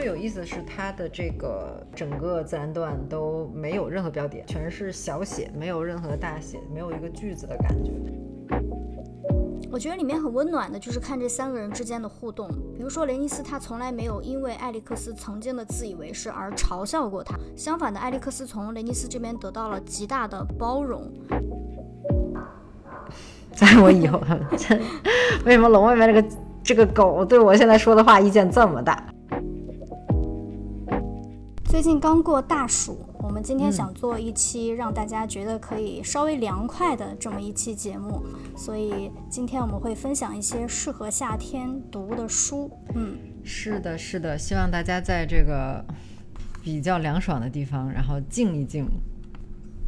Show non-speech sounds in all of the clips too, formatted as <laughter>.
最有意思的是，它的这个整个自然段都没有任何标点，全是小写，没有任何大写，没有一个句子的感觉。我觉得里面很温暖的，就是看这三个人之间的互动。比如说雷尼斯，他从来没有因为艾利克斯曾经的自以为是而嘲笑过他，相反的，艾利克斯从雷尼斯这边得到了极大的包容。<laughs> 在我以后，<laughs> <laughs> 为什么笼外面这个这个狗对我现在说的话意见这么大？最近刚过大暑，我们今天想做一期让大家觉得可以稍微凉快的这么一期节目，所以今天我们会分享一些适合夏天读的书。嗯，是的，是的，希望大家在这个比较凉爽的地方，然后静一静，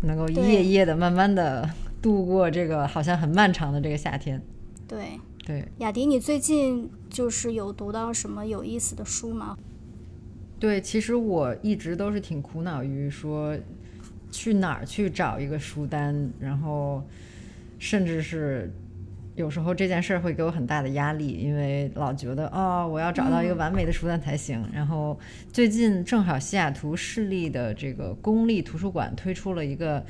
能够一页页的慢慢的度过这个好像很漫长的这个夏天。对对，雅迪，你最近就是有读到什么有意思的书吗？对，其实我一直都是挺苦恼于说去哪儿去找一个书单，然后甚至是有时候这件事儿会给我很大的压力，因为老觉得哦，我要找到一个完美的书单才行。然后最近正好西雅图市立的这个公立图书馆推出了一个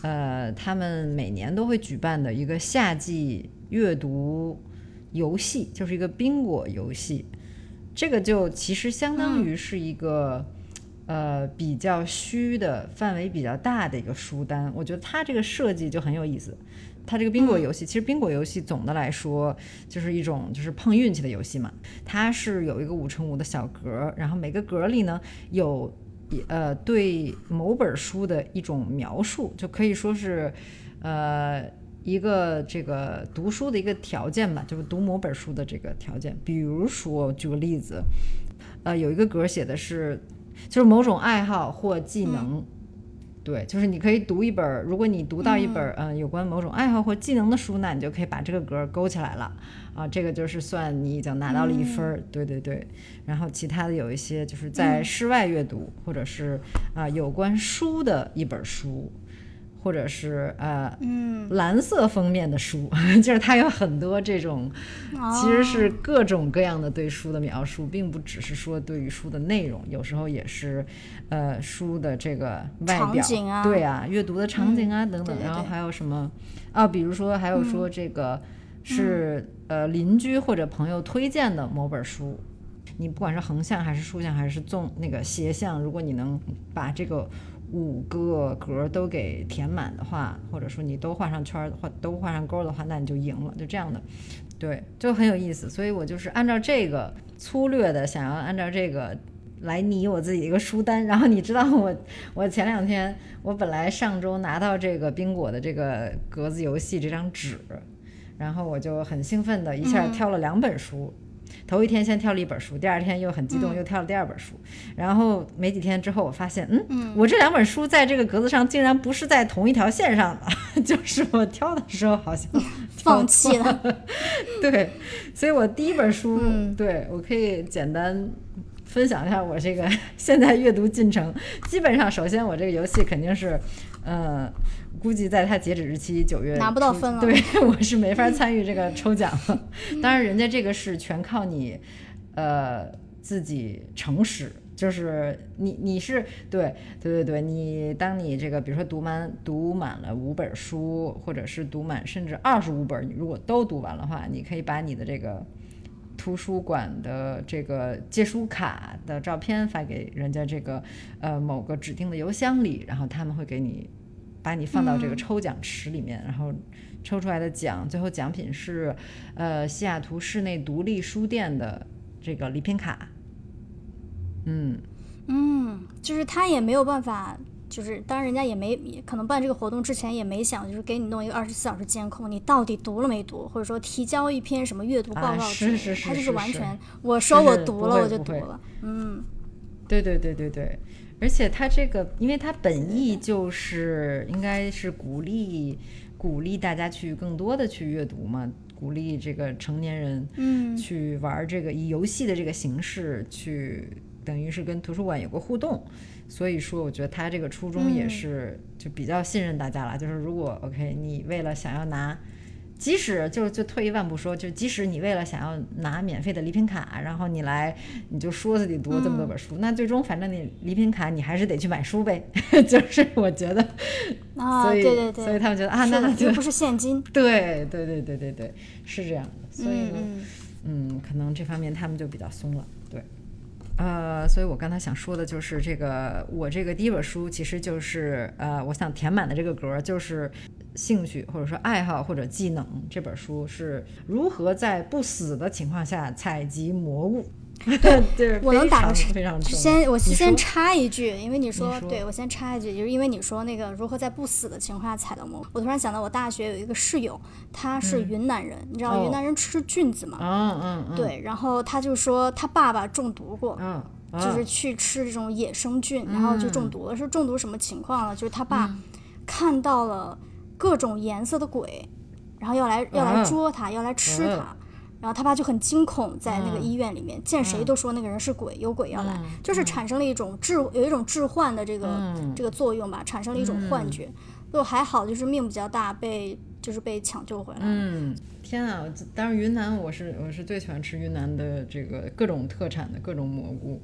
呃，他们每年都会举办的一个夏季阅读游戏，就是一个宾果游戏。这个就其实相当于是一个，呃，比较虚的范围比较大的一个书单。我觉得它这个设计就很有意思。它这个宾果游戏，其实宾果游戏总的来说就是一种就是碰运气的游戏嘛。它是有一个五乘五的小格，然后每个格里呢有呃对某本书的一种描述，就可以说是呃。一个这个读书的一个条件吧，就是读某本书的这个条件。比如说，举个例子，呃，有一个格写的是，就是某种爱好或技能，对，就是你可以读一本，如果你读到一本嗯。有关某种爱好或技能的书，那你就可以把这个格勾起来了。啊，这个就是算你已经拿到了一分儿。对对对，然后其他的有一些就是在室外阅读，或者是啊有关书的一本书。或者是呃，嗯，蓝色封面的书，<laughs> 就是它有很多这种，其实是各种各样的对书的描述，并不只是说对于书的内容，有时候也是，呃，书的这个外表，对啊，阅读的场景啊等等，然后还有什么啊，比如说还有说这个是呃邻居或者朋友推荐的某本书，你不管是横向还是竖向还是纵那个斜向，如果你能把这个。五个格都给填满的话，或者说你都画上圈儿或都画上勾的话，那你就赢了，就这样的，对，就很有意思。所以我就是按照这个粗略的，想要按照这个来拟我自己一个书单。然后你知道我，我前两天我本来上周拿到这个宾果的这个格子游戏这张纸，然后我就很兴奋的一下挑了两本书。头一天先挑了一本书，第二天又很激动，又挑了第二本书。然后没几天之后，我发现，嗯，我这两本书在这个格子上竟然不是在同一条线上的，<laughs> 就是我挑的时候好像 <laughs> 放弃了。<laughs> 对，所以我第一本书，对我可以简单分享一下我这个现在阅读进程。基本上，首先我这个游戏肯定是，呃。估计在它截止日期九月拿不到分了，对 <laughs> 我是没法参与这个抽奖了。当然，人家这个是全靠你，呃，自己诚实，就是你你是对对对对，你当你这个比如说读满读满了五本书，或者是读满甚至二十五本，你如果都读完的话，你可以把你的这个图书馆的这个借书卡的照片发给人家这个呃某个指定的邮箱里，然后他们会给你。把你放到这个抽奖池里面，然后抽出来的奖，最后奖品是，呃，西雅图市内独立书店的这个礼品卡。嗯。嗯，就是他也没有办法，就是当然人家也没可能办这个活动之前也没想，就是给你弄一个二十四小时监控，你到底读了没读，或者说提交一篇什么阅读报告是是是，他就是完全我说我读了我就读了，嗯，对对对对对。而且它这个，因为它本意就是应该是鼓励鼓励大家去更多的去阅读嘛，鼓励这个成年人嗯去玩这个以游戏的这个形式去，等于是跟图书馆有个互动。所以说，我觉得他这个初衷也嗯是就比较信任大家了。就是如果 OK，你为了想要拿，即使就就退一万步说，就即使你为了想要拿免费的礼品卡，然后你来你就说自己读这么多本书，那最终反正你礼品卡你还是得去买书呗。<laughs> 就是我觉得，啊，所以对对对，所以他们觉得啊，那那就不是现金。<laughs> 对对对对对对，是这样的。所以呢，嗯嗯，可能这方面他们就比较松了，对。呃，所以我刚才想说的就是这个，我这个第一本书其实就是呃，我想填满的这个格就是兴趣或者说爱好或者技能。这本书是如何在不死的情况下采集蘑菇，<laughs> 对，我能打个。先我先插一句，因为你说，说对我先插一句，就是因为你说那个如何在不死的情况下踩到蘑菇，我突然想到我大学有一个室友，他是云南人，你知道哦云南人吃菌子吗？嗯嗯嗯，对，然后他就说他爸爸中毒过，嗯，就是去吃这种野生菌，然后就中毒了。是中毒什么情况了？就是他爸看到了各种颜色的鬼，然后要来要来啊捉他，要来吃他。啊然后他爸就很惊恐，在那个嗯医院里面，见谁都说那个人是鬼，有鬼要来，嗯就是产生了一种致有一种致幻的这个、嗯这个作用吧，产生了一种幻觉。就还好，就是命比较大，被就是被抢救回来。嗯，天啊！这当然，云南我是我是最喜欢吃云南的这个各种特产的各种蘑菇，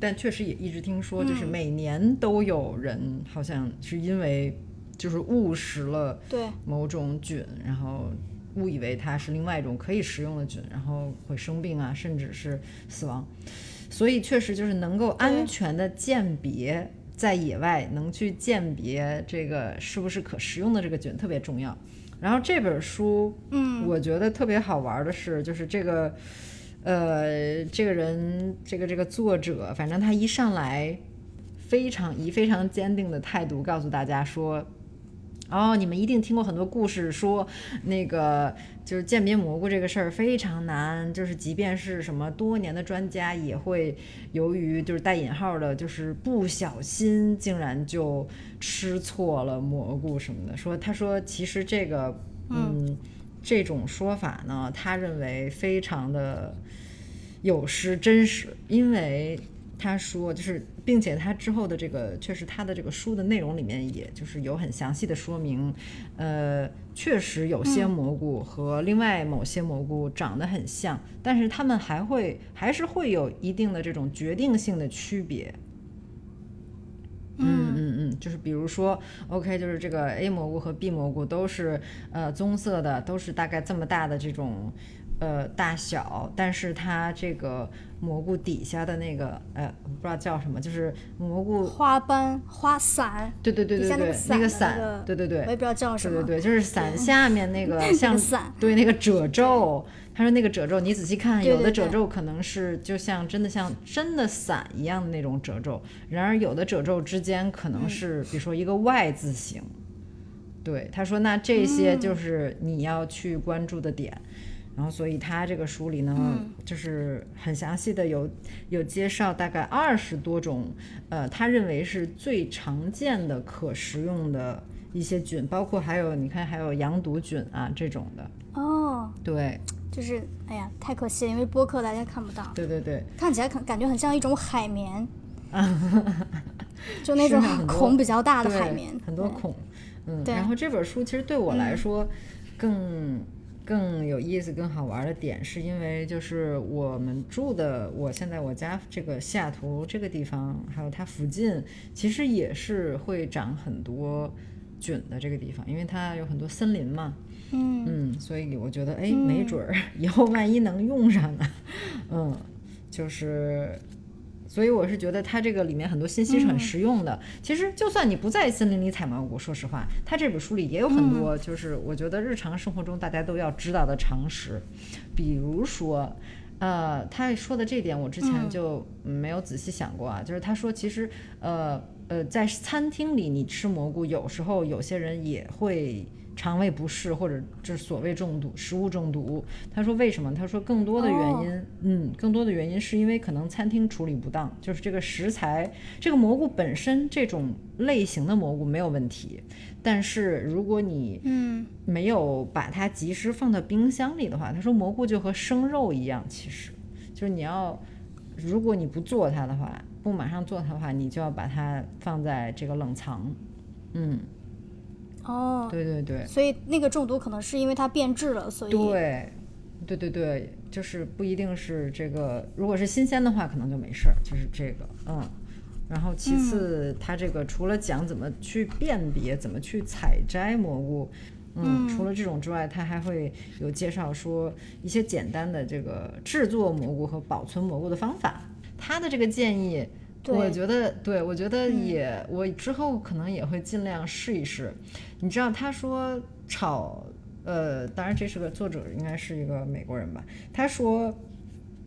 但确实也一直听说，就是每年都有人好像是因为就是误食了对，某种菌，然后误以为它是另外一种可以食用的菌，然后会生病啊，甚至是死亡。所以确实就是能够安全的鉴别，在野外能去鉴别这个是不是可食用的这个菌特别重要。然后这本书，嗯，我觉得特别好玩的是，就是这个，呃，这个人，这个这个作者，反正他一上来，非常以非常坚定的态度告诉大家说，哦，你们一定听过很多故事，说那个就是鉴别蘑菇这个事儿非常难，就是即便是什么多年的专家，也会由于就是带引号的，就是不小心竟然就吃错了蘑菇什么的。说他说其实这个嗯这种说法呢，他认为非常的有失真实，因为他说就是，并且他之后的这个确实他的这个书的内容里面，也就是有很详细的说明，呃，确实有些蘑菇和另外某些蘑菇长得很像，但是它们还会还是会有一定的这种决定性的区别。嗯嗯嗯，就是比如说，OK，就是这个 A 蘑菇和 B 蘑菇都是呃棕色的，都是大概这么大的这种呃大小，但是它这个蘑菇底下的那个呃我不知道叫什么，就是蘑菇，花斑、花伞，对对对对对那，个伞对对对我也不知道叫什么。对对对，就是伞下面那 <laughs> 个那像个伞对那个褶皱，他说那个褶皱，你仔细看，有的褶皱可能是就像真的像真的伞一样的那种褶皱，然而有的褶皱之间可嗯能是比如说一个 Y 字形。对，他说那这些嗯就是你要去关注的点。然后，所以他这个书里呢，嗯就是很详细的有有介绍大概二十多种，呃，他认为是最常见的可食用的一些菌，包括还有你看还有羊肚菌啊这种的。哦，对，就是哎呀，太可惜了，因为播客大家看不到，对对对，看起来感感觉很像一种海绵，<laughs> 就那种孔比较大的海绵，很多孔。嗯，然后这本书其实对我来嗯说更、更有意思、更好玩的点，是因为就是我们住的，我现在我家这个西雅图这个地方，还有它附近，其实也是会长很多菌的这个地方，因为它有很多森林嘛。嗯。嗯，所以我觉得，哎，没准儿 <laughs> 以后万一能用上呢，嗯，就是，所以我是觉得它这个里面很多信息是很实用的。其实就算你不在森林里采蘑菇，说实话，它这本书里也有很多，就是我觉得日常生活中大家都要知道的常识，比如说。呃，他说的这点我之前就没有仔细想过啊，就是他说其实呃呃，在餐厅里你吃蘑菇，有时候有些人也会肠胃不适或者就是所谓中毒、食物中毒。他说为什么？他说更多的原因，嗯，更多的原因是因为可能餐厅处理不当，就是这个食材，这个蘑菇本身这种类型的蘑菇没有问题，但是如果你嗯没有把它及时放到冰箱里的话，他说蘑菇就和生肉一样，其实就是你要，如果你不做它的话，不马上做它的话，你就要把它放在这个冷藏。嗯，哦，对对对。所以那个中毒可能是因为它变质了，所以对，对对对，就是不一定是这个，如果是新鲜的话，可能就没事儿，就是这个，嗯。然后其次，它这个除了讲怎么去辨别、怎么去采摘蘑菇，嗯，除了这种之外，它还会有介绍说一些简单的这个制作蘑菇和保存蘑菇的方法。他的这个建议，对我觉得，对我觉得也，我之后可能也会尽量试一试。你知道，他说炒，呃，当然这是个作者，应该是一个美国人吧。他说，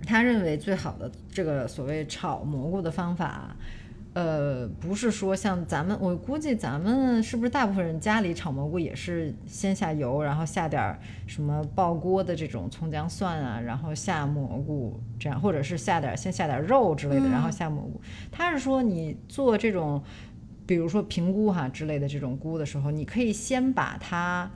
他认为最好的这个所谓炒蘑菇的方法。呃，不是说像咱们，我估计咱们是不是大部分人家里炒蘑菇也是先下油，然后下点儿什么爆锅的这种葱姜蒜啊，然后下蘑菇这样，或者是下点儿先下点儿肉之类的，然后下蘑菇。他是说你做这种，比如说平菇哈之类的这种菇的时候，你可以先把它。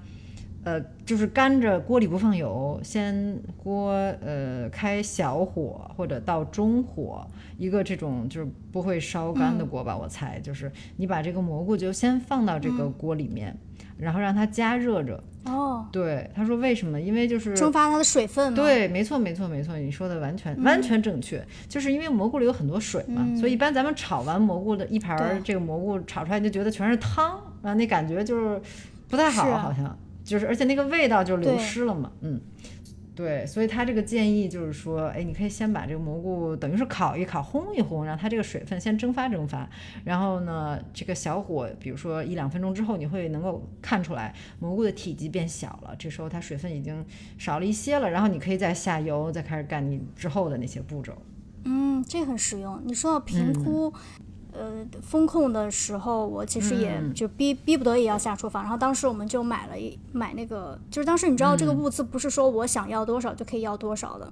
呃，就是干着锅里不放油，先锅呃开小火或者到中火，一个这种就是不会烧干的锅吧，我猜。就是你把这个蘑菇就先放到这个锅里面，然后让它加热着。哦，对，他说为什么？因为就是蒸发它的水分。对，没错，没错，没错，你说的完全、完全正确，就是因为蘑菇里有很多水嘛，所以一般咱们炒完蘑菇的一盘儿这个蘑菇炒出来，就觉得全是汤，然后那感觉就是不太好，好像就是而且那个味道就流失了嘛，嗯。对，所以他这个建议就是说，哎，你可以先把这个蘑菇等于是烤一烤、烘一烘，让它这个水分先蒸发蒸发。然后呢，这个小火，比如说一两分钟之后，你会能够看出来蘑菇的体积变小了，这时候它水分已经少了一些了。然后你可以再下油，再开始干你之后的那些步骤。嗯，这很实用。你说到评估，呃，风控的时候，我其实也嗯就逼逼不得已要下厨房。然后当时我们就买了一买那个，就是当时你知道这嗯个物资不是说我想要多少就可以要多少的。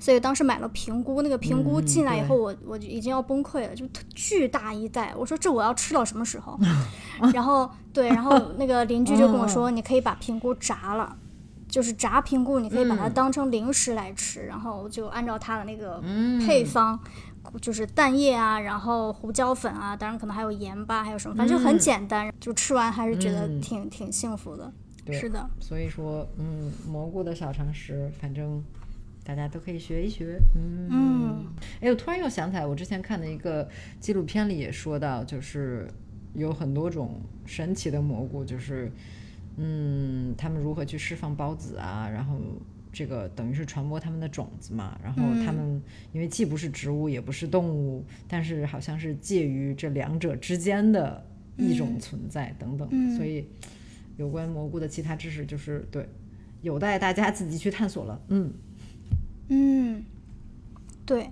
所以当时买了平菇，那个评估嗯进来以后我，我就已经要崩溃了，就巨大一袋。我说这我要吃到什么时候？<laughs> 然后对，然后那个邻居就跟我说，你可以把平菇炸了，就是炸平菇，你可以把它嗯当成零食来吃。然后我就按照它的那个嗯配方，就是蛋液啊，然后胡椒粉啊，当然可能还有盐巴，还有什么，反正就很简单，就吃完还是觉得嗯挺、挺幸福的。对是的，所以说，嗯，蘑菇的小常识，反正大家都可以学一学。嗯，嗯哎，我突然又想起来，我之前看的一个纪录片里也说到，就是有很多种神奇的蘑菇，就是嗯，他们如何去释放孢子啊，然后。这个等于是传播他们的种子嘛，然后他们因为既不是植物也不是动物，但是好像是介于这两者之间的一种存在等等，嗯。所以有关蘑菇的其他知识就是对，有待大家自己去探索了。嗯。嗯，对。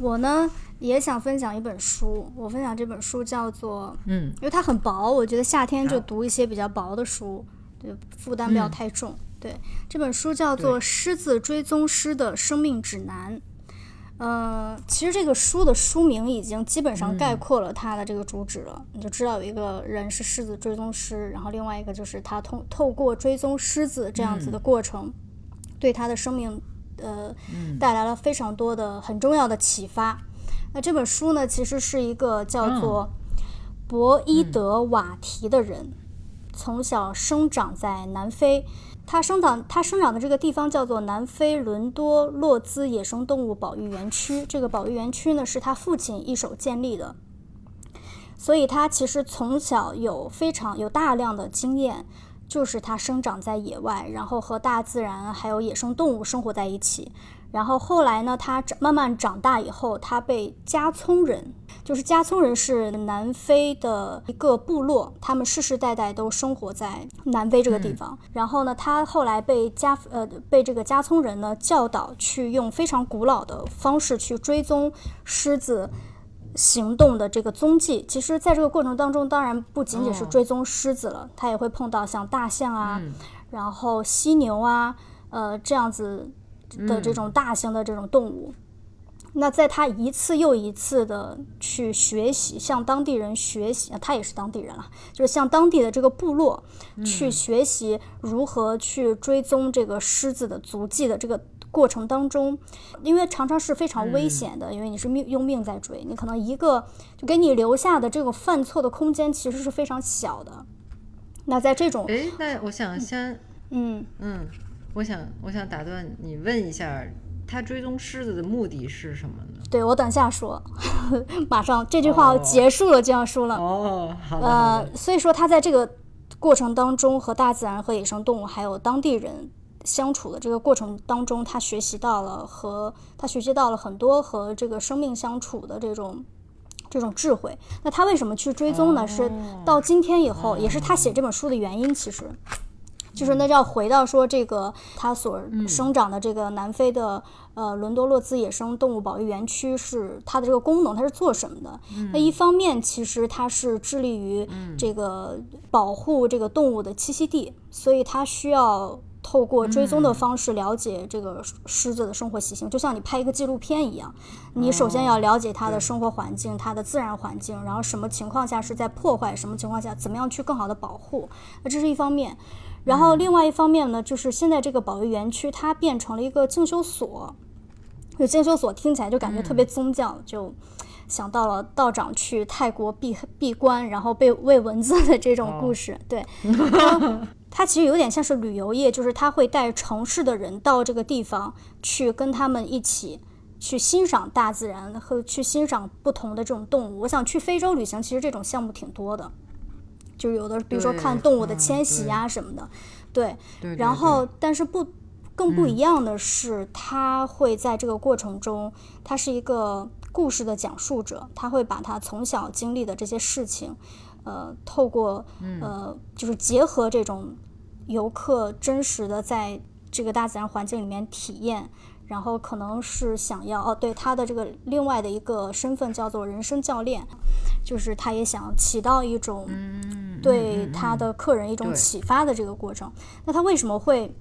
我呢也想分享一本书，我分享这本书叫做，嗯。因为它很薄，我觉得夏天就读一些比较薄的书，对，负担不要嗯。太重。对，这本书叫做《狮子追踪师的生命指南》。呃，其实这个书的书名已经基本上概括了它的这个主旨了，你就知道有一个人是狮子追踪师，然后另外一个就是他通透过追踪狮子这样子的过程，对他的生命呃带来了非常多的很重要的启发。那这本书呢，其实是一个叫做博伊德瓦提的人，从小生长在南非。它生长它生长的这个地方叫做南非伦多洛兹野生动物保育园区。这个保育园区呢，是他父亲一手建立的，所以他其实从小有非常有大量的经验，就是他生长在野外，然后和大自然还有野生动物生活在一起。然后后来呢，他长慢慢长大以后，他被加聪人，就是加聪人是南非的一个部落，他们世世代代都生活在南非这个地方。然后呢，他后来被加呃被这个加聪人呢教导去用非常古老的方式去追踪狮子。行动的这个踪迹。其实，在这个过程当中，当然不仅仅是哦追踪狮子了，他也会碰到像大象啊，嗯然后犀牛啊，呃，这样子的这种大型的这种动物。那在他一次又一次的去学习，向当地人学习，他也是当地人了，就是向当地的这个部落去学习如何去追踪这个狮子的足迹的这个过程当中，因为常常是非常危险的，因为你是命用命在追，你可能一个就给你留下的这个犯错的空间其实是非常小的。那在这种哎，那我想先，嗯。嗯，我想我想打断你问一下，他追踪狮子的目的是什么呢？对我等下说，<laughs> 马上这句话哦结束了就要说了。哦，好的呃，，所以说他在这个过程当中和大自然、和野生动物还有当地人相处的这个过程当中，他学习到了和他学习到了很多和这个生命相处的这种。这种智慧，那他为什么去追踪呢？是到今天以后，也是他写这本书的原因。其实，就是那就要回到说这个它所生长的这个南非的呃伦多洛兹野生动物保育园区是它的这个功能，它是做什么的？那一方面其实它是致力于这个保护这个动物的栖息地，所以它需要。透过追踪的方式了解这个狮子的生活习性，就像你拍一个纪录片一样，你首先要了解它的生活环境、它的自然环境，然后什么情况下是在破坏，什么情况下怎么样去更好的保护，那这是一方面。然后另外一方面呢，就是现在这个保育园区它变成了一个进修所，就进修所听起来就感觉特别宗教，就想到了道长去泰国闭闭关，然后被喂蚊子的这种故事。对，它它其实有点像是旅游业，就是他会带城市的人到这个地方去跟他们一起。去欣赏大自然和去欣赏不同的这种动物。我想去非洲旅行，其实这种项目挺多的，就有的，比如说看动物的嗯迁徙呀、什么的，对然后，但是不更不一样的是，他会在这个过程中，他是一个故事的讲述者，他会把他从小经历的这些事情，呃，透过呃，就是结合这种游客真实的在这个大自然环境里面体验。然后可能是想要哦，对他的这个另外的一个身份叫做人生教练，就是他也想起到一种对他的客人一种启发的这个过程。那他为什么会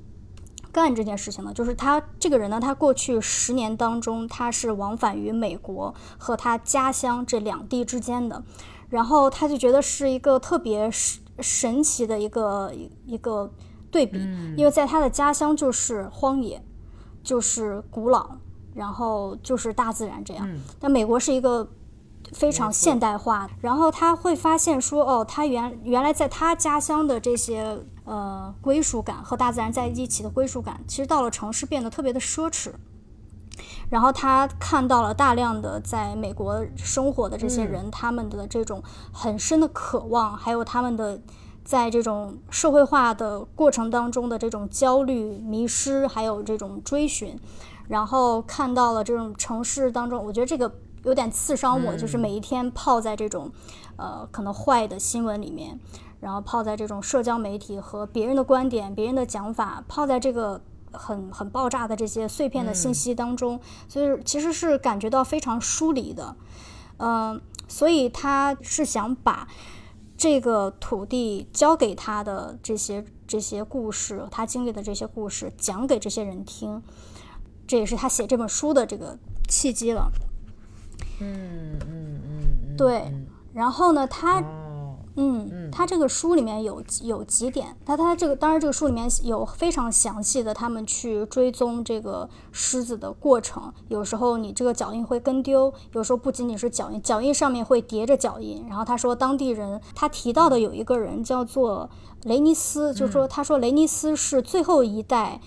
干这件事情呢？就是他这个人呢，他过去十年当中，他是往返于美国和他家乡这两地之间的，然后他就觉得是一个特别神神奇的一个一个对比，因为在他的家乡就是荒野，就是古老，然后就是大自然这样。但美国是一个非常现代化，然后他会发现说，哦，他原原来在他家乡的这些呃归属感和大自然在一起的归属感，其实到了城市变得特别的奢侈。然后他看到了大量的在美国生活的这些人，他们的这种很深的渴望，还有他们的在这种社会化的过程当中的这种焦虑、迷失，还有这种追寻。然后看到了这种城市当中，我觉得这个有点刺伤我，就是每一天泡在这种呃可能坏的新闻里面，然后泡在这种社交媒体和别人的观点、别人的讲法，泡在这个很很爆炸的这些碎片的信息当中，所以其实是感觉到非常疏离的，嗯、所以他是想把这个土地交给他的这些这些故事，他经历的这些故事讲给这些人听，这也是他写这本书的这个契机了。嗯嗯嗯嗯，对嗯。然后呢，他哦，嗯，他这个书里面有有几点，他他这个当然这个书里面有非常详细的他们去追踪这个狮子的过程。有时候你这个脚印会跟丢，有时候不仅仅是脚印，脚印上面会叠着脚印。然后他说当地人，他提到的有一个人叫做雷尼斯，就是说他说雷尼斯是最后一代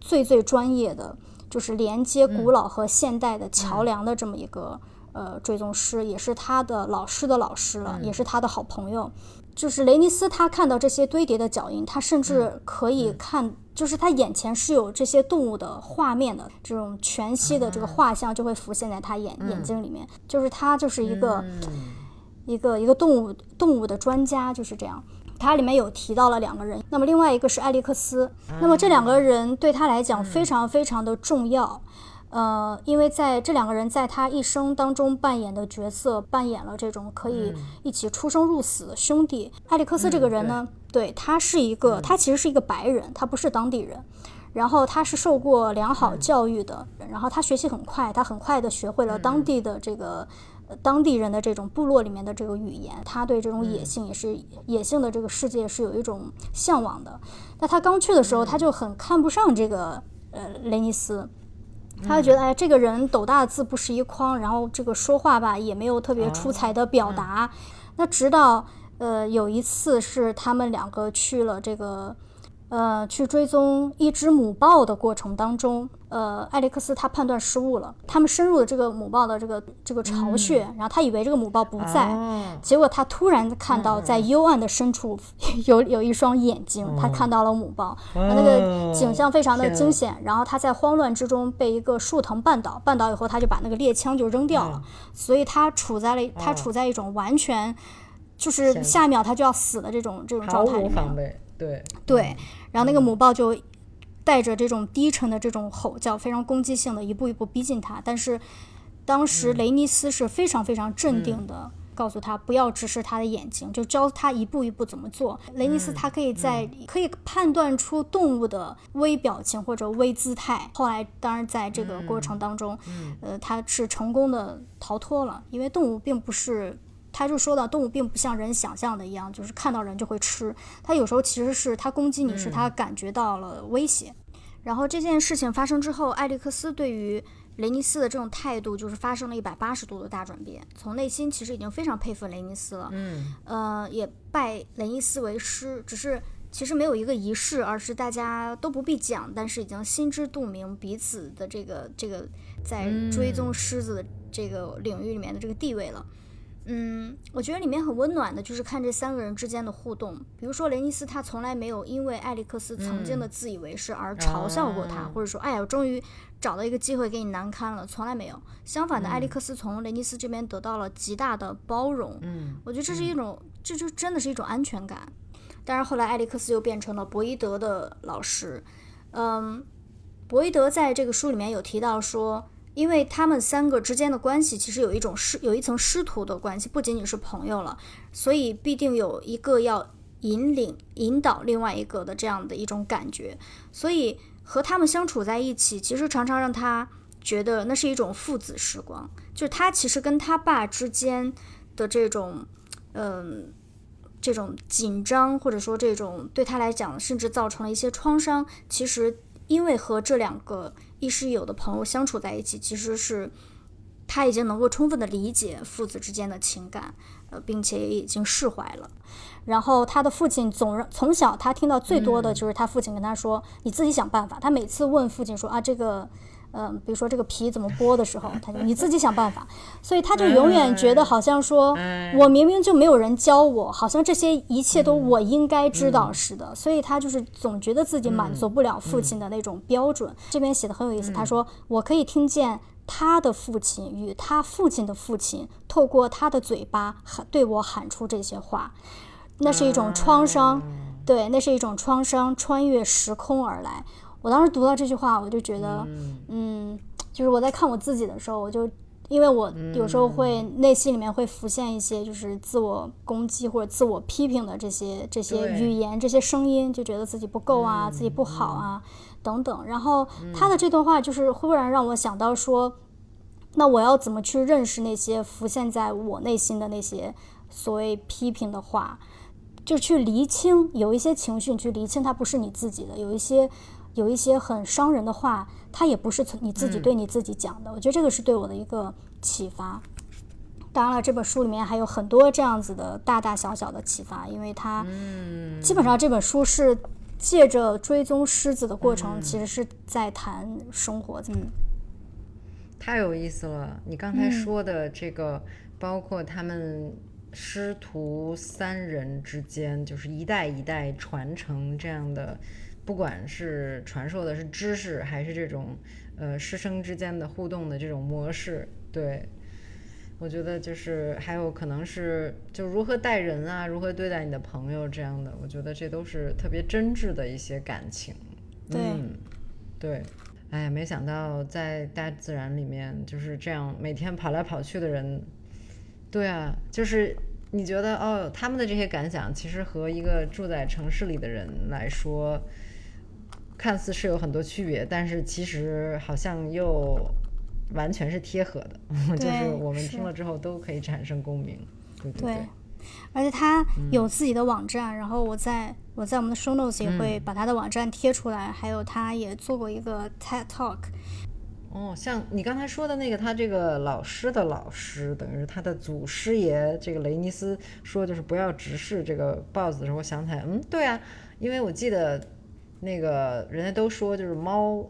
最最专业的，就是连接古老和现代的桥梁的这么一个。呃，追踪师也是他的老师的老师了，也是他的好朋友。就是雷尼斯，他看到这些堆叠的脚印，他甚至可以看，就是他眼前是有这些动物的画面的，这种全息的这个画像就会浮现在他眼、眼睛里面。就是他就是一个、一个一个动物动物的专家，就是这样。它里面有提到了两个人，那么另外一个是艾利克斯，那么这两个人对他来讲非常非常的重要。呃，因为在这两个人在他一生当中扮演的角色，扮演了这种可以一起出生入死的兄弟。艾利克斯这个人呢，对他是一个，他其实是一个白人，他不是当地人。然后他是受过良好教育的，然后他学习很快，他很快的学会了当地的这个当地人的这种部落里面的这个语言。他对这种野性也是野性的这个世界是有一种向往的。那他刚去的时候，他就很看不上这个呃雷尼斯，他就觉得哎这个人斗大的字不识一筐，然后这个说话吧也没有特别出彩的表达。那直到呃有一次是他们两个去了这个。呃，去追踪一只母豹的过程当中，呃，艾利克斯他判断失误了。他们深入了这个母豹的这个这个巢穴，然后他以为这个母豹不在，结果他突然看到在幽暗的深处 <laughs> 有有一双眼睛，他看到了母豹，那个景象非常的惊险。然后他在慌乱之中被一个树藤绊倒，绊倒以后他就把那个猎枪就扔掉了，所以他处在了他处在一种完全就是下一秒他就要死的这种这种状态里面。对。对，然后那个母豹就带着这种低沉的这种吼叫，非常攻击性的一步一步逼近他。但是当时雷尼斯是非常非常镇定的，告诉他不要直视他的眼睛，就教他一步一步怎么做。雷尼斯他可以在可以判断出动物的微表情或者微姿态。后来当然在这个过程当中，呃，他是成功的逃脱了，因为动物并不是。他就说到，动物并不像人想象的一样，就是看到人就会吃。他有时候其实是他攻击你，是他感觉到了威胁。然后这件事情发生之后，艾利克斯对于雷尼斯的这种态度就是发生了一百八十度的大转变，从内心其实已经非常佩服雷尼斯了。嗯，呃，也拜雷尼斯为师，只是其实没有一个仪式，而是大家都不必讲，但是已经心知肚明彼此的这个这个在追踪狮子的这个领域里面的这个地位了。嗯，我觉得里面很温暖的，就是看这三个人之间的互动。比如说雷尼斯，他从来没有因为艾利克斯曾经的自以为是而嘲笑过他，或者说，哎呀，我终于找到一个机会给你难堪了，从来没有。相反的，艾利克斯从雷尼斯这边得到了极大的包容。嗯，我觉得这是一种，这就真的是一种安全感。但是后来艾利克斯又变成了博伊德的老师。嗯，博伊德在这个书里面有提到说。因为他们三个之间的关系其实有一种师有一层师徒的关系，不仅仅是朋友了，所以必定有一个要引领、引导另外一个的这样的一种感觉。所以和他们相处在一起，其实常常让他觉得那是一种父子时光。就是他其实跟他爸之间的这种，嗯，这种紧张，或者说这种对他来讲甚至造成了一些创伤，其实因为和这两个。亦师亦友的朋友相处在一起，其实是他已经能够充分的理解父子之间的情感，呃，并且也已经释怀了。然后他的父亲总从小他听到最多的就是他父亲跟他说：“你自己想办法。”他每次问父亲说：“啊，这个。”嗯，比如说这个皮怎么剥的时候，他就你自己想办法，所以他就永远觉得好像说，我明明就没有人教我，好像这些一切都我应该知道似的，所以他就是总觉得自己满足不了父亲的那种标准。这边写的很有意思，他说我可以听见他的父亲与他父亲的父亲透过他的嘴巴喊对我喊出这些话，那是一种创伤，对，那是一种创伤穿越时空而来。我当时读到这句话，我就觉得，嗯，就是我在看我自己的时候，我就因为我有时候会内心里面会浮现一些就是自我攻击或者自我批评的这些这些语言、这些声音，就觉得自己不够啊，自己不好啊等等。然后他的这段话就是忽然让我想到说，那我要怎么去认识那些浮现在我内心的那些所谓批评的话，就去厘清有一些情绪，去厘清它不是你自己的，有一些。有一些很伤人的话，他也不是从你自己对你自己讲的。我觉得这个是对我的一个启发。当然了，这本书里面还有很多这样子的大大小小的启发，因为它基本上这本书是借着追踪狮子的过程，其实是在谈生活。嗯，太有意思了。你刚才说的这个，包括他们师徒三人之间，就是一代一代传承这样的。不管是传授的是知识，还是这种呃师生之间的互动的这种模式，对我觉得就是还有可能是就如何待人啊，如何对待你的朋友这样的，我觉得这都是特别真挚的一些感情。对，对，哎呀，没想到在大自然里面就是这样每天跑来跑去的人，对啊，就是你觉得哦，他们的这些感想其实和一个住在城市里的人来说，看似是有很多区别，但是其实好像又完全是贴合的，<laughs> 就是我们听了之后都可以产生共鸣，对对对。而且他有自己的网站，然后我在我在我们的 show notes 也会把他的网站贴出来，还有他也做过一个 TED Talk。哦，像你刚才说的那个，他这个老师的老师，等于是他的祖师爷，这个雷尼斯说就是不要直视这个豹子的时候，我想起来，嗯，对啊，因为我记得那个人家都说就是猫。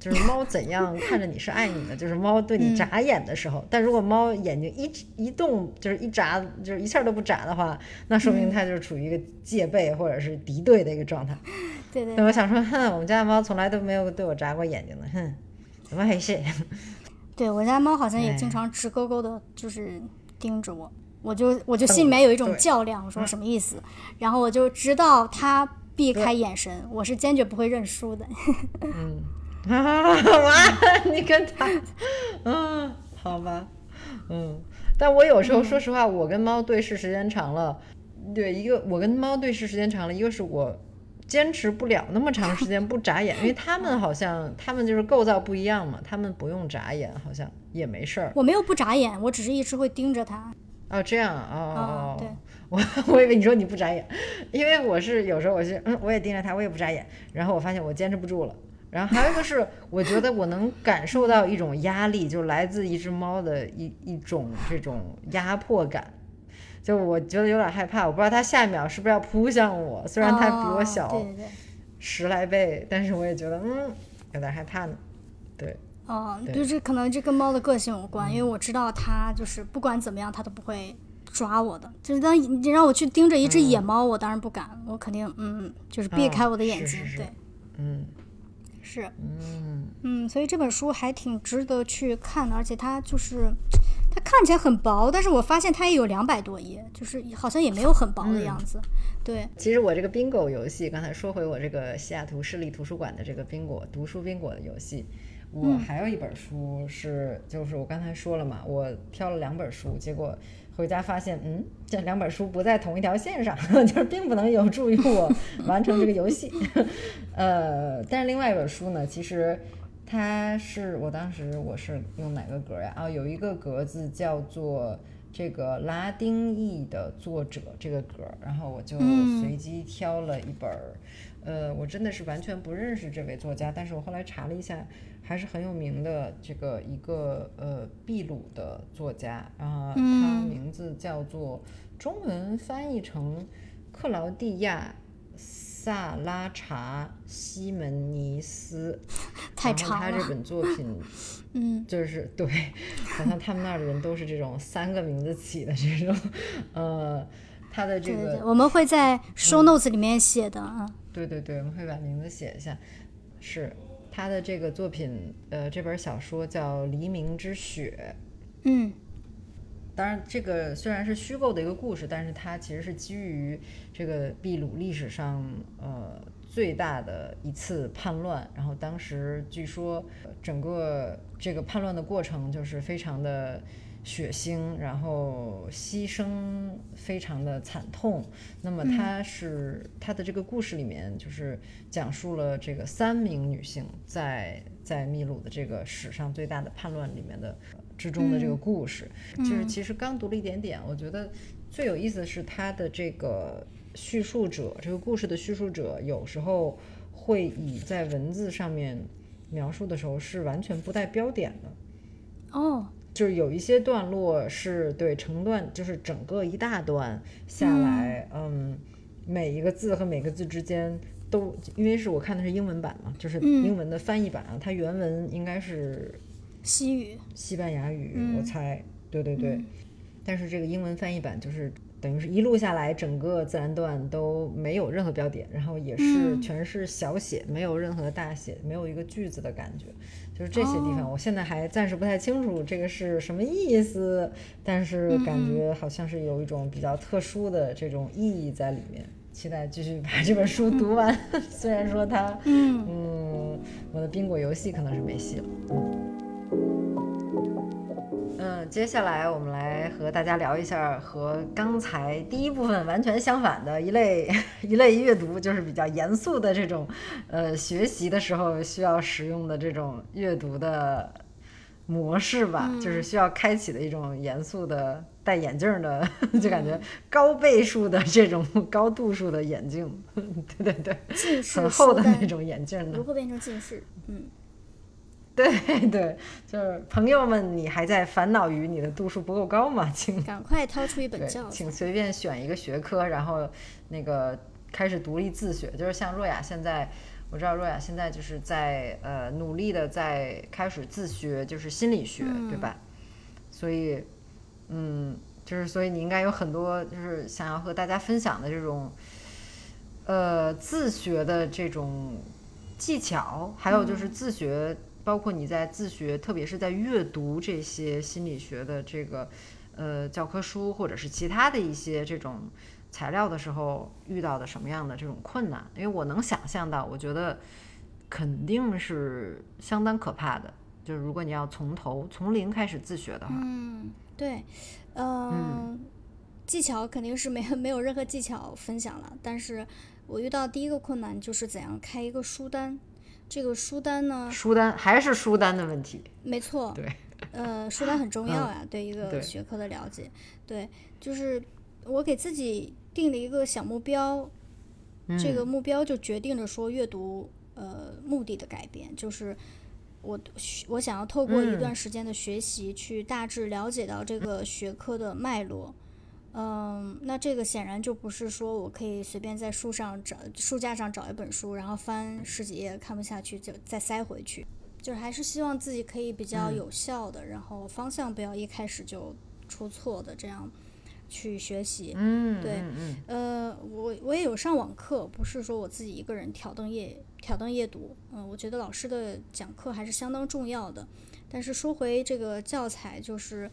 就是猫怎样看着你是爱你的，就是猫对你眨眼的时候。但如果猫眼睛一一动，就是一眨，就是一下都不眨的话，那说明它就是处于一个戒备或者是敌对的一个状态。对对。我想说，哼，我们家的猫从来都没有对我眨过眼睛的，哼，怎么回事？<laughs> 对我家猫好像也经常直勾勾的，就是盯着我，我就我就心里面有一种较量，我说什么意思？然后我就知道它避开眼神，我是坚决不会认输的。嗯。<laughs> 啊，你跟他，嗯，好吧，嗯，但我有时候说实话，我跟猫对视时间长了，对一个我跟猫对视时间长了，一个是我坚持不了那么长时间不眨眼，<laughs> 因为他们好像他们就是构造不一样嘛，他们不用眨眼，好像也没事儿。我没有不眨眼，我只是一直会盯着它。哦，这样哦，对，我 <laughs> 我以为你说你不眨眼，因为我是有时候我是嗯，我也盯着它，我也不眨眼，然后我发现我坚持不住了。然后还有一个是，我觉得我能感受到一种压力，就来自一只猫的一一种这种压迫感，就我觉得有点害怕，我不知道它下一秒是不是要扑向我。虽然它比我小十来倍，但是我也觉得嗯有点害怕呢。对，哦，就是可能这跟猫的个性有关，因为我知道它就是不管怎么样它都不会抓我的。就是当你让我去盯着一只野猫，我当然不敢，我肯定嗯就是避开我的眼睛。对，嗯。是，嗯嗯，所以这本书还挺值得去看的，而且它就是它看起来很薄，但是我发现它也有两百多页，就是好像也没有很薄的样子。对，其实我这个 bingo 游戏，刚才说回我这个西雅图市立图书馆的这个宾果读书宾果的游戏，我还有一本书是，就是我刚才说了嘛，我挑了两本书，结果。回家发现，嗯，这两本书不在同一条线上，<laughs> 就是并不能有助于我完成这个游戏。<laughs> 呃，但是另外一本书呢，其实它是我当时我是用哪个格呀？啊，有一个格子叫做这个拉丁裔的作者这个格，然后我就随机挑了一本。呃，我真的是完全不认识这位作家，但是我后来查了一下。还是很有名的这个一个呃秘鲁的作家，然后他名字叫做中文翻译成克劳蒂亚萨拉查西门尼斯，<laughs> 太长了。他这本作品，<laughs> 嗯，就是对，好像他们那儿的人都是这种三个名字起的这种，呃，他的这个我们会在 show notes 里面写的啊。对对对，我们会把名字写一下，是。他的这个作品，呃，这本小说叫《黎明之雪》。嗯，当然，这个虽然是虚构的一个故事，但是它其实是基于这个秘鲁历史上呃最大的一次叛乱。然后当时据说整个这个叛乱的过程就是非常的。血腥，然后牺牲非常的惨痛。那么，他是他的这个故事里面，就是讲述了这个三名女性在在秘鲁的这个史上最大的叛乱里面的之中的这个故事。就是其实刚读了一点点，我觉得最有意思的是他的这个叙述者，这个故事的叙述者有时候会以在文字上面描述的时候是完全不带标点的。哦。就是有一些段落是对成段，就是整个一大段下来，嗯，每一个字和每个字之间都，因为是我看的是英文版嘛，就是英文的翻译版啊，它原文应该是西语、西班牙语，我猜，对对对，但是这个英文翻译版就是等于是一路下来，整个自然段都没有任何标点，然后也是全是小写，没有任何大写，没有一个句子的感觉。就是这些地方，我现在还暂时不太清楚这个是什么意思，但是感觉好像是有一种比较特殊的这种意义在里面。期待继续把这本书读完。<laughs> 虽然说它，嗯嗯，我的宾果游戏可能是没戏了。嗯，接下来我们来和大家聊一下和刚才第一部分完全相反的一类 <laughs> 一类阅读，就是比较严肃的这种，呃，学习的时候需要使用的这种阅读的模式吧，就是需要开启的一种严肃的戴眼镜的，<laughs> 就感觉高倍数的这种 <laughs> 高度数的眼镜，对对对，近视很厚的那种眼镜的如。何变成近视？嗯，<laughs> 对对，就是朋友们，你还在烦恼于你的度数不够高吗？请 <laughs> 赶快掏出一本对教，材请。随便选一个学科，然后那个开始独立自学。就是像若雅现在，我知道若雅现在就是在呃努力的在开始自学，就是心理学，对吧？所以，嗯，就是所以你应该有很多就是想要和大家分享的这种呃自学的这种技巧，还有就是自学，包括你在自学，特别是在阅读这些心理学的这个呃教科书或者是其他的一些这种材料的时候，遇到的什么样的这种困难？因为我能想象到，我觉得肯定是相当可怕的。就是如果你要从头从零开始自学的话，嗯，对，嗯，技巧肯定是没有没有任何技巧分享了，但是我遇到第一个困难就是怎样开一个书单。这个书单呢，书单还是书单的问题。没错，对，呃，书单很重要呀，对一个学科的了解。对，就是我给自己定了一个小目标，这个目标就决定着说阅读呃目的的改变，就是我我想要透过一段时间的学习，去大致了解到这个学科的脉络。嗯，那这个显然就不是说我可以随便在书上找书架上找一本书，然后翻十几页看不下去就再塞回去。就是还是希望自己可以比较有效的，然后方向不要一开始就出错的这样去学习。嗯，对嗯嗯呃，我我也有上网课，不是说我自己一个人挑灯夜挑灯夜读。嗯、我觉得老师的讲课还是相当重要的。但是说回这个教材，就是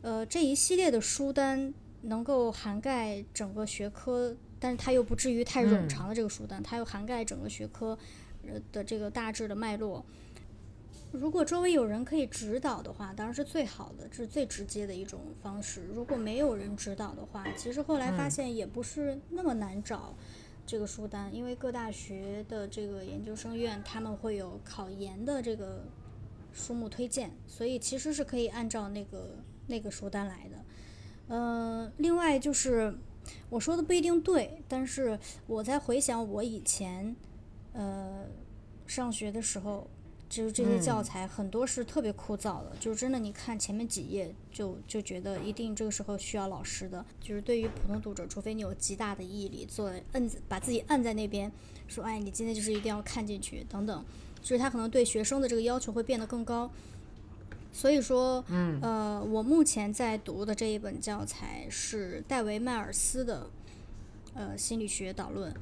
呃这一系列的书单能够涵盖整个学科，但是它又不至于太冗长的这个书单，它又涵盖整个学科呃的这个大致的脉络。如果周围有人可以指导的话，当然是最好的，这是最直接的一种方式。如果没有人指导的话，其实后来发现也不是那么难找这个书单，因为各大学的这个研究生院他们会有考研的这个书目推荐，所以其实是可以按照那个那个书单来的。嗯、另外就是我说的不一定对，但是我在回想我以前呃上学的时候。就是这些教材很多是特别枯燥的，就是真的，你看前面几页就就觉得一定这个时候需要老师的。就是对于普通读者，除非你有极大的毅力，做摁把自己摁在那边，说哎，你今天就是一定要看进去等等，就是他可能对学生的这个要求会变得更高。所以说，嗯，呃，我目前在读的这一本教材是戴维·迈尔斯的，呃，心理学导论。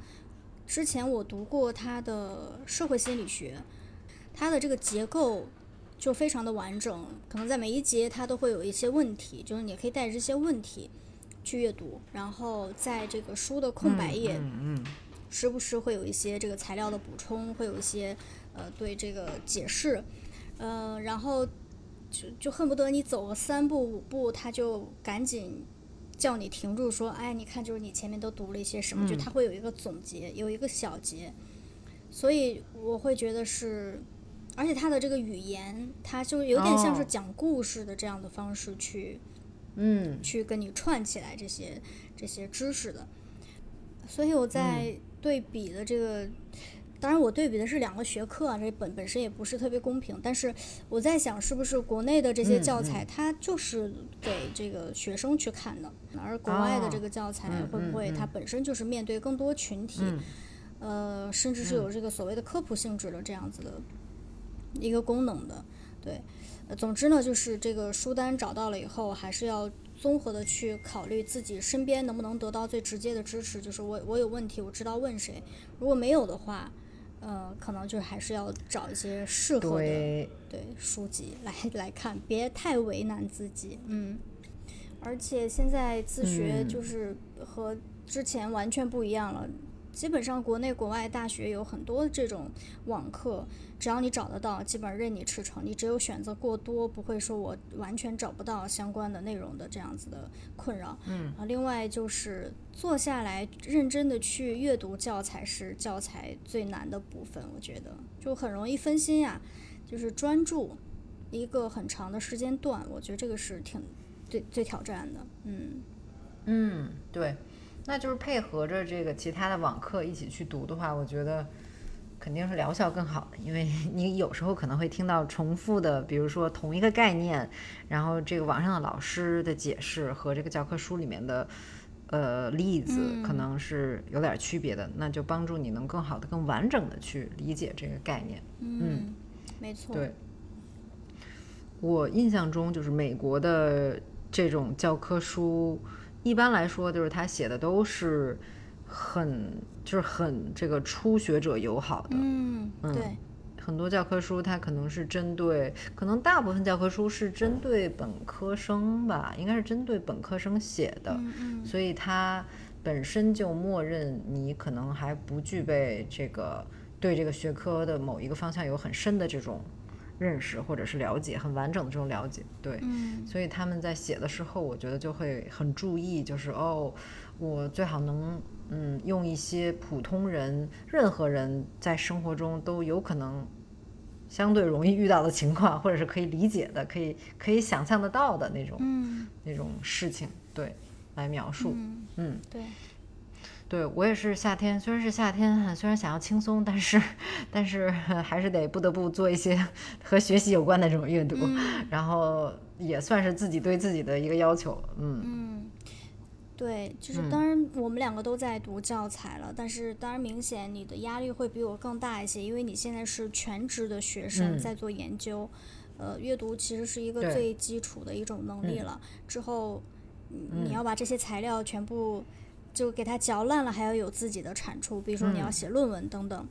之前我读过他的社会心理学。它的这个结构就非常的完整，可能在每一节它都会有一些问题，就是你可以带着这些问题去阅读，然后在这个书的空白页，嗯嗯时不时会有一些这个材料的补充，会有一些呃对这个解释，呃，然后就就恨不得你走个三步五步，他就赶紧叫你停住，说，哎，你看，就是你前面都读了一些什么，就他会有一个总结，有一个小结，所以我会觉得是。而且他的这个语言，他就有点像是哦讲故事的这样的方式去、嗯去跟你串起来这些这些知识的。所以我在对比的这个，当然我对比的是两个学科啊，这本本身也不是特别公平。但是我在想，是不是国内的这些教材，它就是给这个学生去看的，而国外的这个教材会不会它本身就是面对更多群体，呃，甚至是有这个所谓的科普性质的这样子的一个功能的，对。呃总之呢，就是这个书单找到了以后，还是要综合的去考虑自己身边能不能得到最直接的支持。就是我我有问题，我知道问谁；如果没有的话，呃，可能就还是要找一些适合的对，对书籍来 <laughs> 来看，别太为难自己。嗯，而且现在自学嗯就是和之前完全不一样了。基本上国内国外大学有很多这种网课，只要你找得到，基本上任你驰骋。你只有选择过多，不会说我完全找不到相关的内容的这样子的困扰。嗯啊，另外就是坐下来认真的去阅读教材是教材最难的部分，我觉得就很容易分心呀、就是专注一个很长的时间段，我觉得这个是挺最最挑战的。嗯嗯，对，那就是配合着这个其他的网课一起去读的话，我觉得肯定是疗效更好的，因为 <laughs> 你有时候可能会听到重复的，比如说同一个概念，然后这个网上的老师的解释和这个教科书里面的。呃，例子可嗯能是有点区别的，那就帮助你能更好的、更完整的去理解这个概念。嗯，没错。对，我印象中就是美国的这种教科书，一般来说就是他写的都是很就是很这个初学者友好的。嗯，对，很多教科书它可能是针对，可能大部分教科书是针对本科生吧，应该是针对本科生写的，嗯嗯所以它本身就默认你可能还不具备这个对这个学科的某一个方向有很深的这种认识或者是了解，很完整的这种了解，对。嗯所以他们在写的时候，我觉得就会很注意，就是哦，我最好能嗯用一些普通人、任何人在生活中都有可能相对容易遇到的情况，或者是可以理解的、可以可以想象得到的那种、嗯那种事情，对，来描述。嗯，嗯，对，对我也是夏天，虽然是夏天，虽然想要轻松，但是但是还是得不得不做一些 <laughs> 和学习有关的这种阅读，嗯。然后也算是自己对自己的一个要求。嗯。嗯，对，就是嗯。当然我们两个都在读教材了，但是当然明显你的压力会比我更大一些，因为你现在是全职的学生嗯。在做研究，呃，阅读其实是一个最基础的一种能力嗯。了。之后，你要把这些材料全部就给它嚼烂了，还要有自己的产出，比如说你要嗯写论文等等。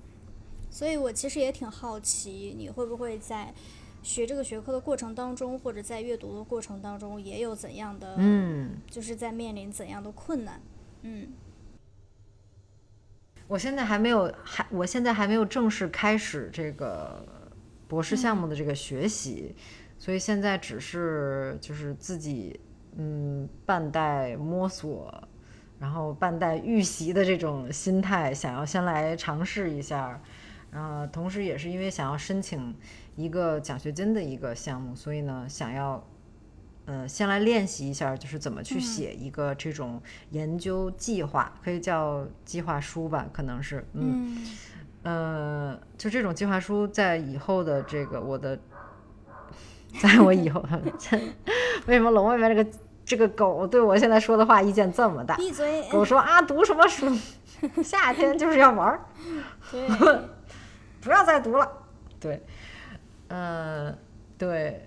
所以我其实也挺好奇，你会不会在学这个学科的过程当中，或者在阅读的过程当中，也有怎样的，嗯，就是在面临怎样的困难？嗯我现在还没有还我现在还没有正式开始这个博士项目的这个学习，所以现在只是就是自己嗯半带摸索，然后半带预习的这种心态，想要先来尝试一下。然后同时也是因为想要申请一个奖学金的一个项目，所以呢想要呃，先来练习一下，就是怎么去写一个这种研究计划，可以叫计划书吧，可能是，嗯，嗯呃，就这种计划书，在以后的这个我的，<laughs> 在我以后，<laughs> 为什么龙外面这个这个狗对我现在说的话意见这么大？闭嘴。狗说啊，读什么书？<laughs> 夏天就是要玩儿，对，<laughs> 不要再读了。对，呃，对，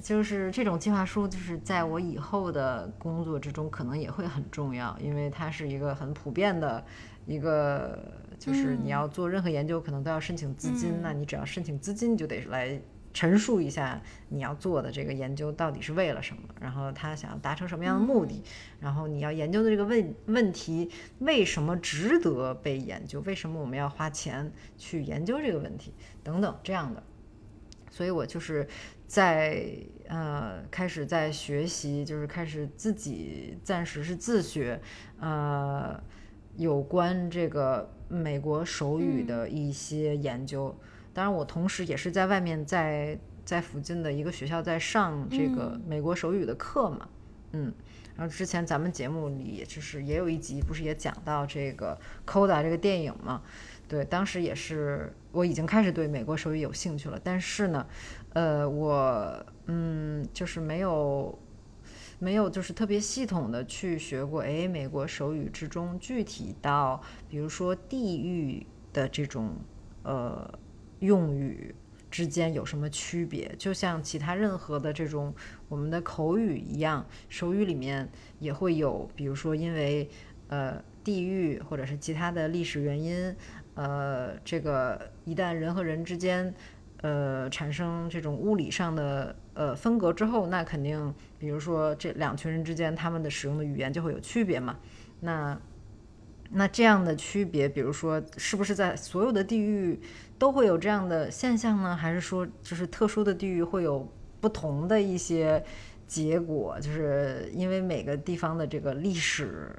就是这种计划书，就是在我以后的工作之中，可能也会很重要，因为它是一个很普遍的一个，就是你嗯要做任何研究，可能都要申请资金，嗯那你只要申请资金，你就得来。陈述一下你要做的这个研究到底是为了什么，然后他想要达成什么样的目的，然后你要研究的这个问问题为什么值得被研究，为什么我们要花钱去研究这个问题等等这样的。所以我就是在呃开始在学习，就是开始自己暂时是自学，呃，有关这个美国手语的一些研究。当然，我同时也是在外面在在附近的一个学校在上这个美国手语的课嘛，嗯。然后之前咱们节目里就是也有一集，不是也讲到这个《Coda》这个电影嘛？对，当时也是我已经开始对美国手语有兴趣了，但是呢，呃，我嗯就是没有没有就是特别系统的去学过，诶，美国手语之中具体到比如说地域的这种呃用语。之间有什么区别？就像其他任何的这种我们的口语一样，手语里面也会有，比如说因为呃地域或者是其他的历史原因，呃，这个一旦人和人之间呃产生这种物理上的呃分隔之后，那肯定，比如说这两群人之间他们的使用的语言就会有区别嘛。那那这样的区别，比如说，是不是在所有的地域都会有这样的现象呢？还是说，就是特殊的地域会有不同的一些结果？就是因为每个地方的这个历史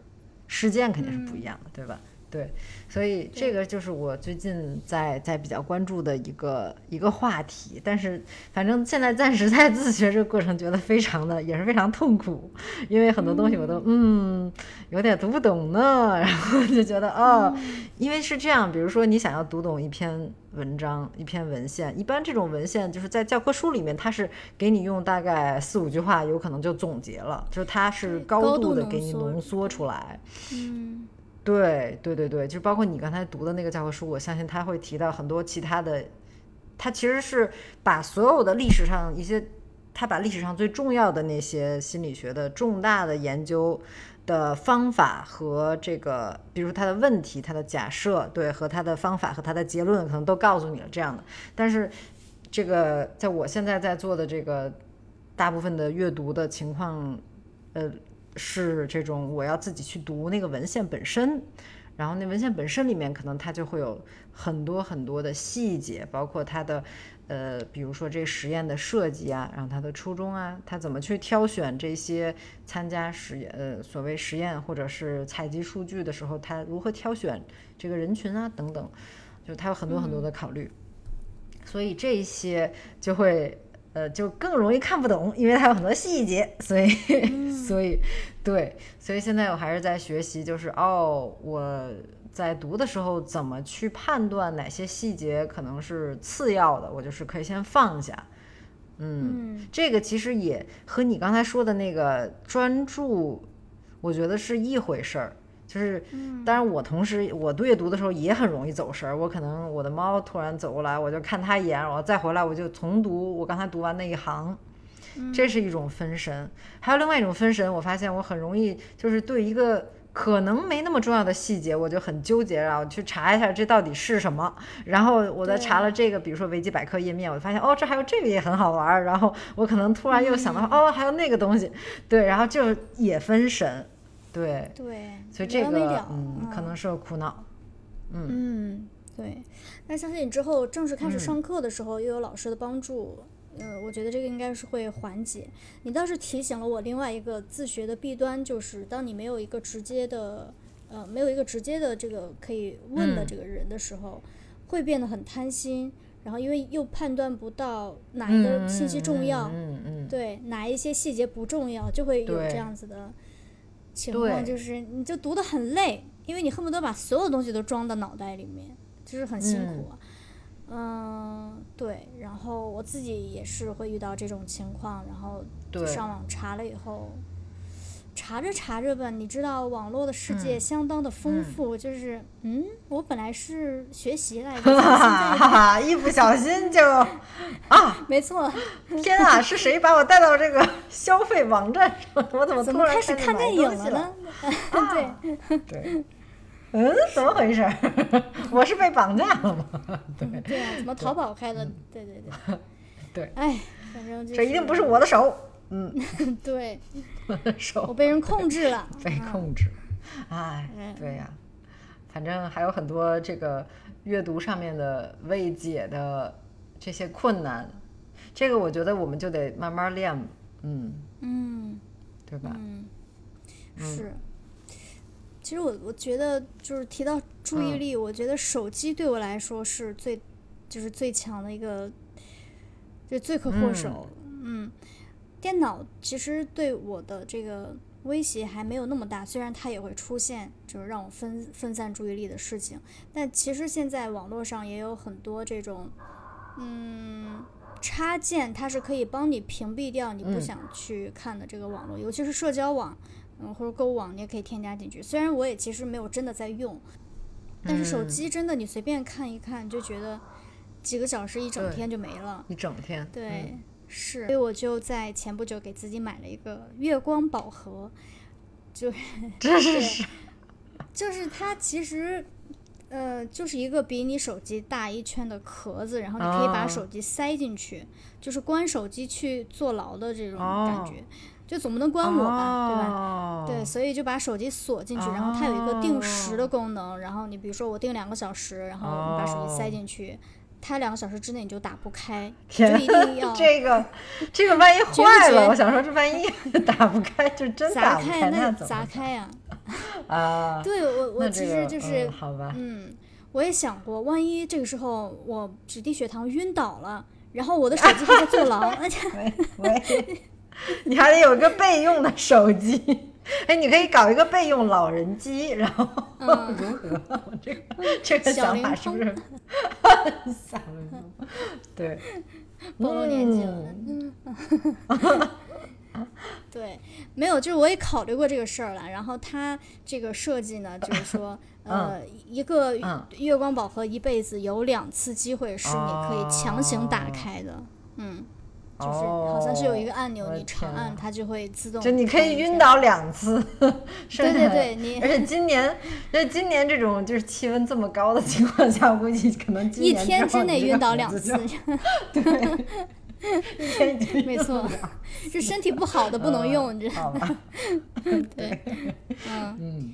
事件肯定是不一样的，对吧？对，所以这个就是我最近在在比较关注的一个一个话题。但是反正现在暂时在自学这个过程，觉得非常的也是非常痛苦，因为很多东西我都嗯有点读不懂呢。然后就觉得哦，因为是这样，比如说你想要读懂一篇文章、一篇文献，一般这种文献就是在教科书里面，它是给你用大概四五句话，有可能就总结了，就是它是高度的给你浓缩出来。嗯。对对对对，就包括你刚才读的那个教科书，我相信他会提到很多其他的，他其实是把所有的历史上一些，他把历史上最重要的那些心理学的重大的研究的方法和这个，比如他的问题、他的假设，对，和他的方法和他的结论，可能都告诉你了这样的。但是这个在我现在在做的这个大部分的阅读的情况，呃。是这种，我要自己去读那个文献本身，然后那文献本身里面可能它就会有很多很多的细节，包括它的，呃，比如说这实验的设计啊，然后它的初衷啊，它怎么去挑选这些参加实验，呃，所谓实验或者是采集数据的时候，它如何挑选这个人群啊，等等，就它有很多很多的考虑，所以这些就会。呃，就更容易看不懂，因为它有很多细节，所以，<laughs> 所以，对，所以现在我还是在学习，就是哦，我在读的时候怎么去判断哪些细节可能是次要的，我就是可以先放下。嗯，这个其实也和你刚才说的那个专注，我觉得是一回事儿。就是，当然我同时我阅读的时候也很容易走神儿。我可能我的猫突然走过来，我就看它一眼，然后再回来，我就重读我刚才读完那一行。这是一种分神。还有另外一种分神，我发现我很容易就是对一个可能没那么重要的细节，我就很纠结，然后去查一下这到底是什么。然后我再查了这个，比如说维基百科页面，我就发现哦，这还有这个也很好玩。然后我可能突然又想到哦，还有那个东西，对，然后就也分神。对对，所以这个嗯，可能是个苦恼。嗯嗯，对。那相信你之后正式开始上课的时候，又有老师的帮助，呃，我觉得这个应该是会缓解。你倒是提醒了我另外一个自学的弊端，就是当你没有一个直接的，呃，没有一个直接的这个可以问的这个人的时候，会变得很贪心。然后因为又判断不到哪一个信息重要，嗯嗯，对，哪一些细节不重要，就会有这样子的。情况就是，你就读得很累，因为你恨不得把所有东西都装到脑袋里面，就是很辛苦。嗯，对。然后我自己也是会遇到这种情况，然后上网查了以后，查着查着吧，你知道网络的世界相当的丰富，就是嗯，我本来是学习来着，哈哈，一不小心就 <laughs> 啊，没错。天啊，是谁把我带到这个消费网站上？我怎么突然开始看电影了呢？<laughs> 对对，嗯，怎么回事？<laughs> 我是被绑架了吗？对对啊，怎么淘宝开的？对对对，对，哎，反正这一定不是我的手。嗯，<laughs> 对，手我被人控制了，<laughs> 被控制。哎，对呀，反正还有很多这个阅读上面的未解的这些困难。这个我觉得我们就得慢慢练，嗯嗯，对吧？嗯，是。其实我我觉得就是提到注意力，我觉得手机对我来说是最就是最强的一个，就罪魁祸首。嗯，电脑其实对我的这个威胁还没有那么大，虽然它也会出现就是让我分分散注意力的事情，但其实现在网络上也有很多这种，嗯。插件它是可以帮你屏蔽掉你不想去看的这个网络，尤其是社交网，嗯，或者购物网，你也可以添加进去。虽然我也其实没有真的在用，但是手机真的你随便看一看，就觉得几个小时一整天就没了。一整天。对，是。所以我就在前不久给自己买了一个月光宝盒，就 <laughs> 这是，就是它其实。呃，就是一个比你手机大一圈的壳子，然后你可以把手机塞进去，就是关手机去坐牢的这种感觉。就总不能关我吧，对吧？哦对，所以就把手机锁进去，然后它有一个定时的功能，然后你比如说我定两个小时，然后你把手机塞进去，它两个小时之内你就打不开，<laughs> 就一定要这个 <laughs> 这个万一坏了，绝我想说这万一 <laughs> 打不开，就真打不砸开，那砸开呀、啊？对我我其实就是嗯好吧，嗯，我也想过，万一这个时候我指定血糖晕倒了，然后我的手机还在坐牢，而且喂喂，你还得有个备用的手机。哎，你可以搞一个备用老人机，然后嗯 <laughs> 如何？我这个这个想法是不是小灵通？<laughs> 对，<laughs> 暴露年纪了。嗯对，没有，就是我也考虑过这个事儿了。然后它这个设计呢，就是说，呃，一个嗯月光宝盒一辈子有两次机会是你可以强行打开的，嗯，就是好像是有一个按钮，哦你长按它就会自动。就你可以晕。倒两次，<laughs> 对对对对你而且今年，而且今年这种就是气温这么高的情况下，我估计可能今一年天之内晕倒两次就，<laughs> 对，一天没错不了，是身体不好的不能用，你知道吗？<laughs> 对，嗯。嗯，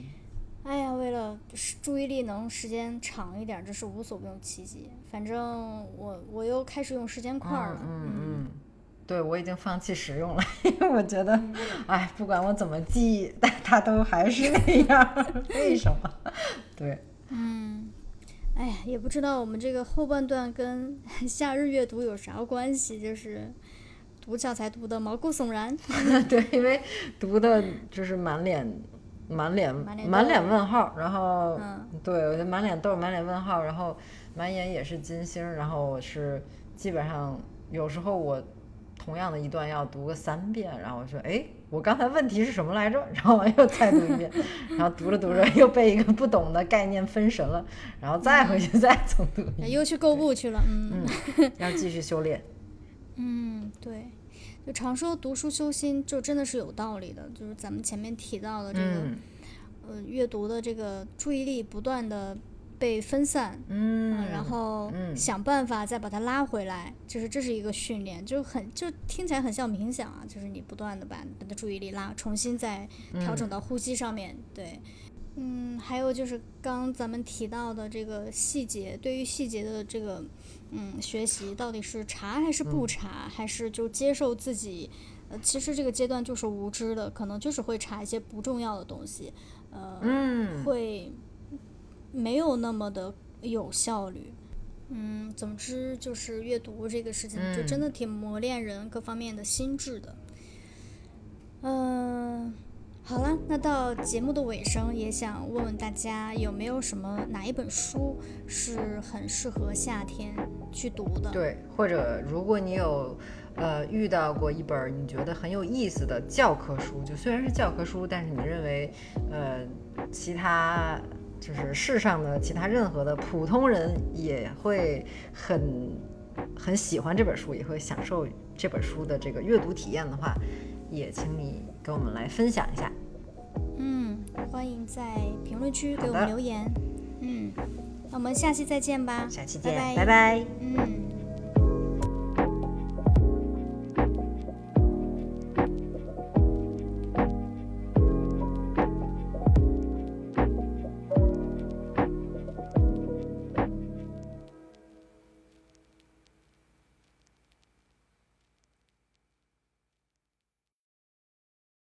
哎呀，为了是注意力能时间长一点，这是无所不用其极。反正我我又开始用时间块儿了，嗯嗯，对我已经放弃使用了，因为我觉得，哎，不管我怎么记，但它都还是那样，为什么？<laughs> 对，嗯，哎呀，也不知道我们这个后半段跟 <laughs> 夏日阅读有啥关系，就是读教材读的毛骨悚然。<laughs> 对，因为读的就是满脸。满脸满脸问号，然后、嗯对我就满脸痘、满脸问号，然后满眼也是金星，然后我是基本上有时候我同样的一段要读个三遍，然后我说哎，我刚才问题是什么来着？然后我又再读一遍，<laughs> 然后读着读着又被一个不懂的概念分神了，然后再回去再重读一遍，又去购物去了，嗯嗯，<laughs> 要继续修炼。嗯，对，就常说读书修心，就真的是有道理的。就是咱们前面提到的这个，嗯呃，阅读的这个注意力不断的被分散，嗯，然后嗯。想办法再把它拉回来，就是这是一个训练，就很就听起来很像冥想啊，就是你不断的把你的注意力拉，重新再调整到呼吸上面，对。嗯，还有就是刚咱们提到的这个细节，对于细节的这个嗯学习，到底是查还是不查，还是就接受自己？呃，其实这个阶段就是无知的，可能就是会查一些不重要的东西，呃，嗯。会没有那么的有效率。嗯，总之就是阅读这个事情，就真的挺磨练人各方面的心智的。嗯、好了，那到节目的尾声，也想问问大家有没有什么哪一本书是很适合夏天去读的？对，或者如果你有呃遇到过一本你觉得很有意思的教科书，就虽然是教科书，但是你认为呃其他就是世上的其他任何的普通人也会很很喜欢这本书，也会享受这本书的这个阅读体验的话，也请你跟我们来分享一下。嗯，欢迎在评论区给我们留言。嗯，那我们下期再见吧。下期见，拜拜拜拜嗯。